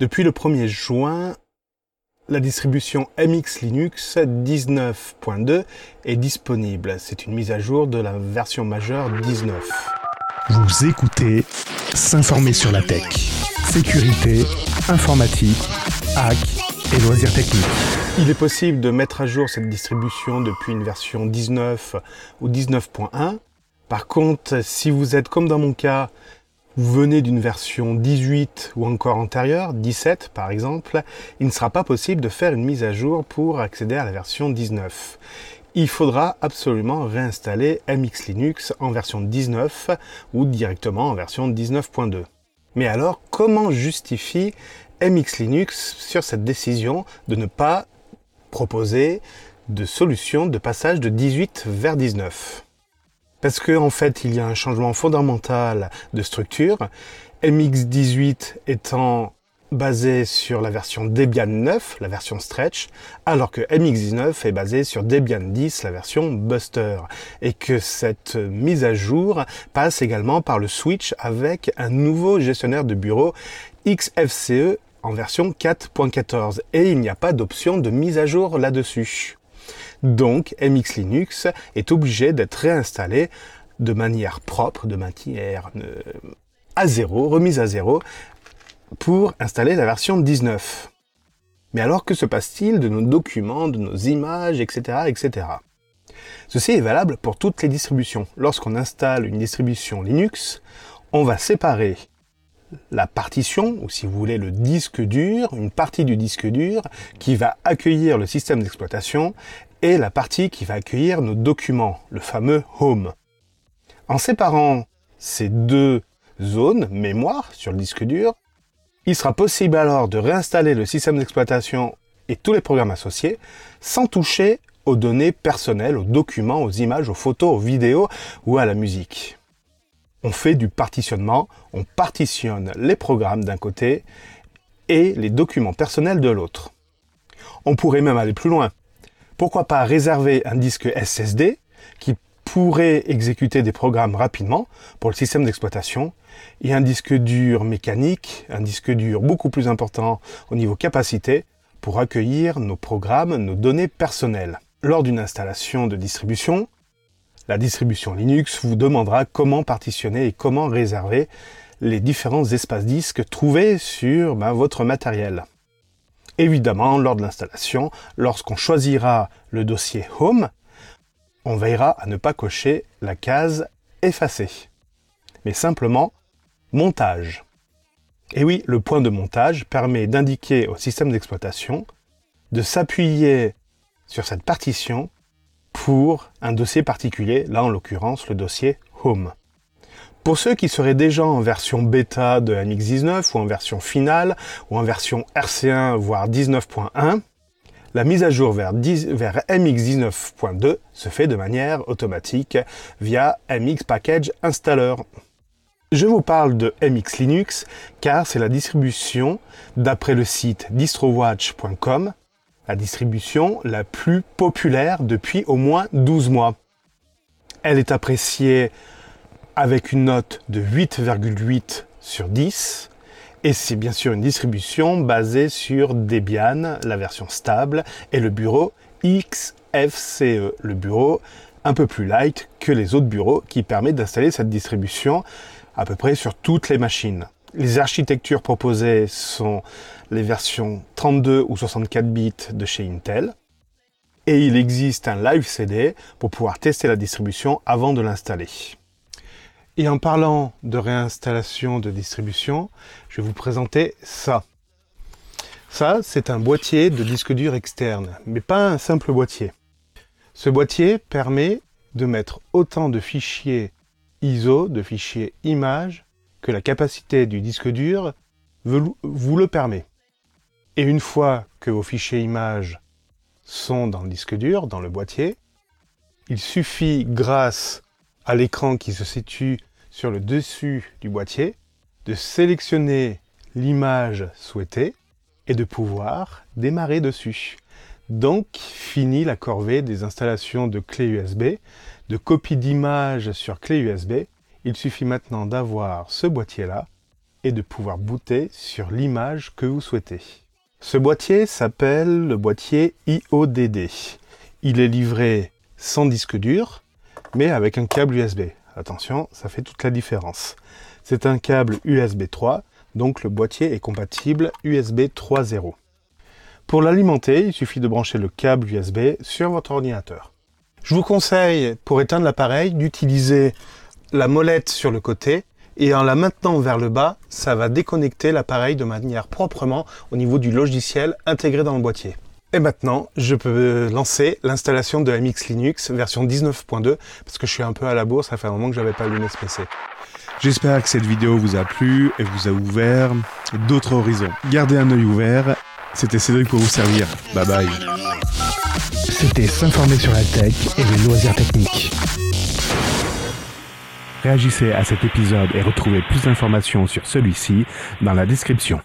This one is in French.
Depuis le 1er juin, la distribution MX Linux 19.2 est disponible. C'est une mise à jour de la version majeure 19. Vous écoutez S'informer sur la tech. Sécurité, informatique, hack et loisirs techniques. Il est possible de mettre à jour cette distribution depuis une version 19 ou 19.1. Par contre, si vous êtes comme dans mon cas, vous venez d'une version 18 ou encore antérieure, 17 par exemple, il ne sera pas possible de faire une mise à jour pour accéder à la version 19. Il faudra absolument réinstaller MX Linux en version 19 ou directement en version 19.2. Mais alors, comment justifie MX Linux sur cette décision de ne pas proposer de solution de passage de 18 vers 19 parce qu'en en fait, il y a un changement fondamental de structure. MX18 étant basé sur la version Debian 9, la version Stretch, alors que MX19 est basé sur Debian 10, la version Buster, et que cette mise à jour passe également par le switch avec un nouveau gestionnaire de bureau XFCE en version 4.14, et il n'y a pas d'option de mise à jour là-dessus. Donc MX Linux est obligé d'être réinstallé de manière propre, de manière euh, à zéro, remise à zéro, pour installer la version 19. Mais alors que se passe-t-il de nos documents, de nos images, etc., etc. Ceci est valable pour toutes les distributions. Lorsqu'on installe une distribution Linux, on va séparer la partition, ou si vous voulez le disque dur, une partie du disque dur qui va accueillir le système d'exploitation et la partie qui va accueillir nos documents, le fameux home. En séparant ces deux zones mémoire sur le disque dur, il sera possible alors de réinstaller le système d'exploitation et tous les programmes associés sans toucher aux données personnelles, aux documents, aux images, aux photos, aux vidéos ou à la musique. On fait du partitionnement, on partitionne les programmes d'un côté et les documents personnels de l'autre. On pourrait même aller plus loin pourquoi pas réserver un disque SSD qui pourrait exécuter des programmes rapidement pour le système d'exploitation et un disque dur mécanique, un disque dur beaucoup plus important au niveau capacité pour accueillir nos programmes, nos données personnelles. Lors d'une installation de distribution, la distribution Linux vous demandera comment partitionner et comment réserver les différents espaces disques trouvés sur ben, votre matériel. Évidemment, lors de l'installation, lorsqu'on choisira le dossier Home, on veillera à ne pas cocher la case Effacer, mais simplement Montage. Et oui, le point de montage permet d'indiquer au système d'exploitation de s'appuyer sur cette partition pour un dossier particulier, là en l'occurrence le dossier Home. Pour ceux qui seraient déjà en version bêta de MX19 ou en version finale ou en version RC1 voire 19.1, la mise à jour vers, vers MX19.2 se fait de manière automatique via MX Package Installer. Je vous parle de MX Linux car c'est la distribution, d'après le site distrowatch.com, la distribution la plus populaire depuis au moins 12 mois. Elle est appréciée avec une note de 8,8 sur 10. Et c'est bien sûr une distribution basée sur Debian, la version stable, et le bureau XFCE, le bureau un peu plus light que les autres bureaux qui permet d'installer cette distribution à peu près sur toutes les machines. Les architectures proposées sont les versions 32 ou 64 bits de chez Intel. Et il existe un live CD pour pouvoir tester la distribution avant de l'installer. Et en parlant de réinstallation de distribution, je vais vous présenter ça. Ça, c'est un boîtier de disque dur externe, mais pas un simple boîtier. Ce boîtier permet de mettre autant de fichiers ISO, de fichiers images, que la capacité du disque dur vous le permet. Et une fois que vos fichiers images sont dans le disque dur, dans le boîtier, il suffit, grâce à l'écran qui se situe sur le dessus du boîtier, de sélectionner l'image souhaitée et de pouvoir démarrer dessus. Donc, fini la corvée des installations de clés USB, de copie d'image sur clé USB. Il suffit maintenant d'avoir ce boîtier-là et de pouvoir booter sur l'image que vous souhaitez. Ce boîtier s'appelle le boîtier IODD. Il est livré sans disque dur, mais avec un câble USB. Attention, ça fait toute la différence. C'est un câble USB 3, donc le boîtier est compatible USB 3.0. Pour l'alimenter, il suffit de brancher le câble USB sur votre ordinateur. Je vous conseille, pour éteindre l'appareil, d'utiliser la molette sur le côté et en la maintenant vers le bas, ça va déconnecter l'appareil de manière proprement au niveau du logiciel intégré dans le boîtier. Et maintenant, je peux lancer l'installation de MX Linux version 19.2 parce que je suis un peu à la bourse, ça fait un moment que j'avais pas allumé ce PC. J'espère que cette vidéo vous a plu et vous a ouvert d'autres horizons. Gardez un œil ouvert. C'était Cédric pour vous servir. Bye bye. C'était s'informer sur la tech et les loisirs techniques. Réagissez à cet épisode et retrouvez plus d'informations sur celui-ci dans la description.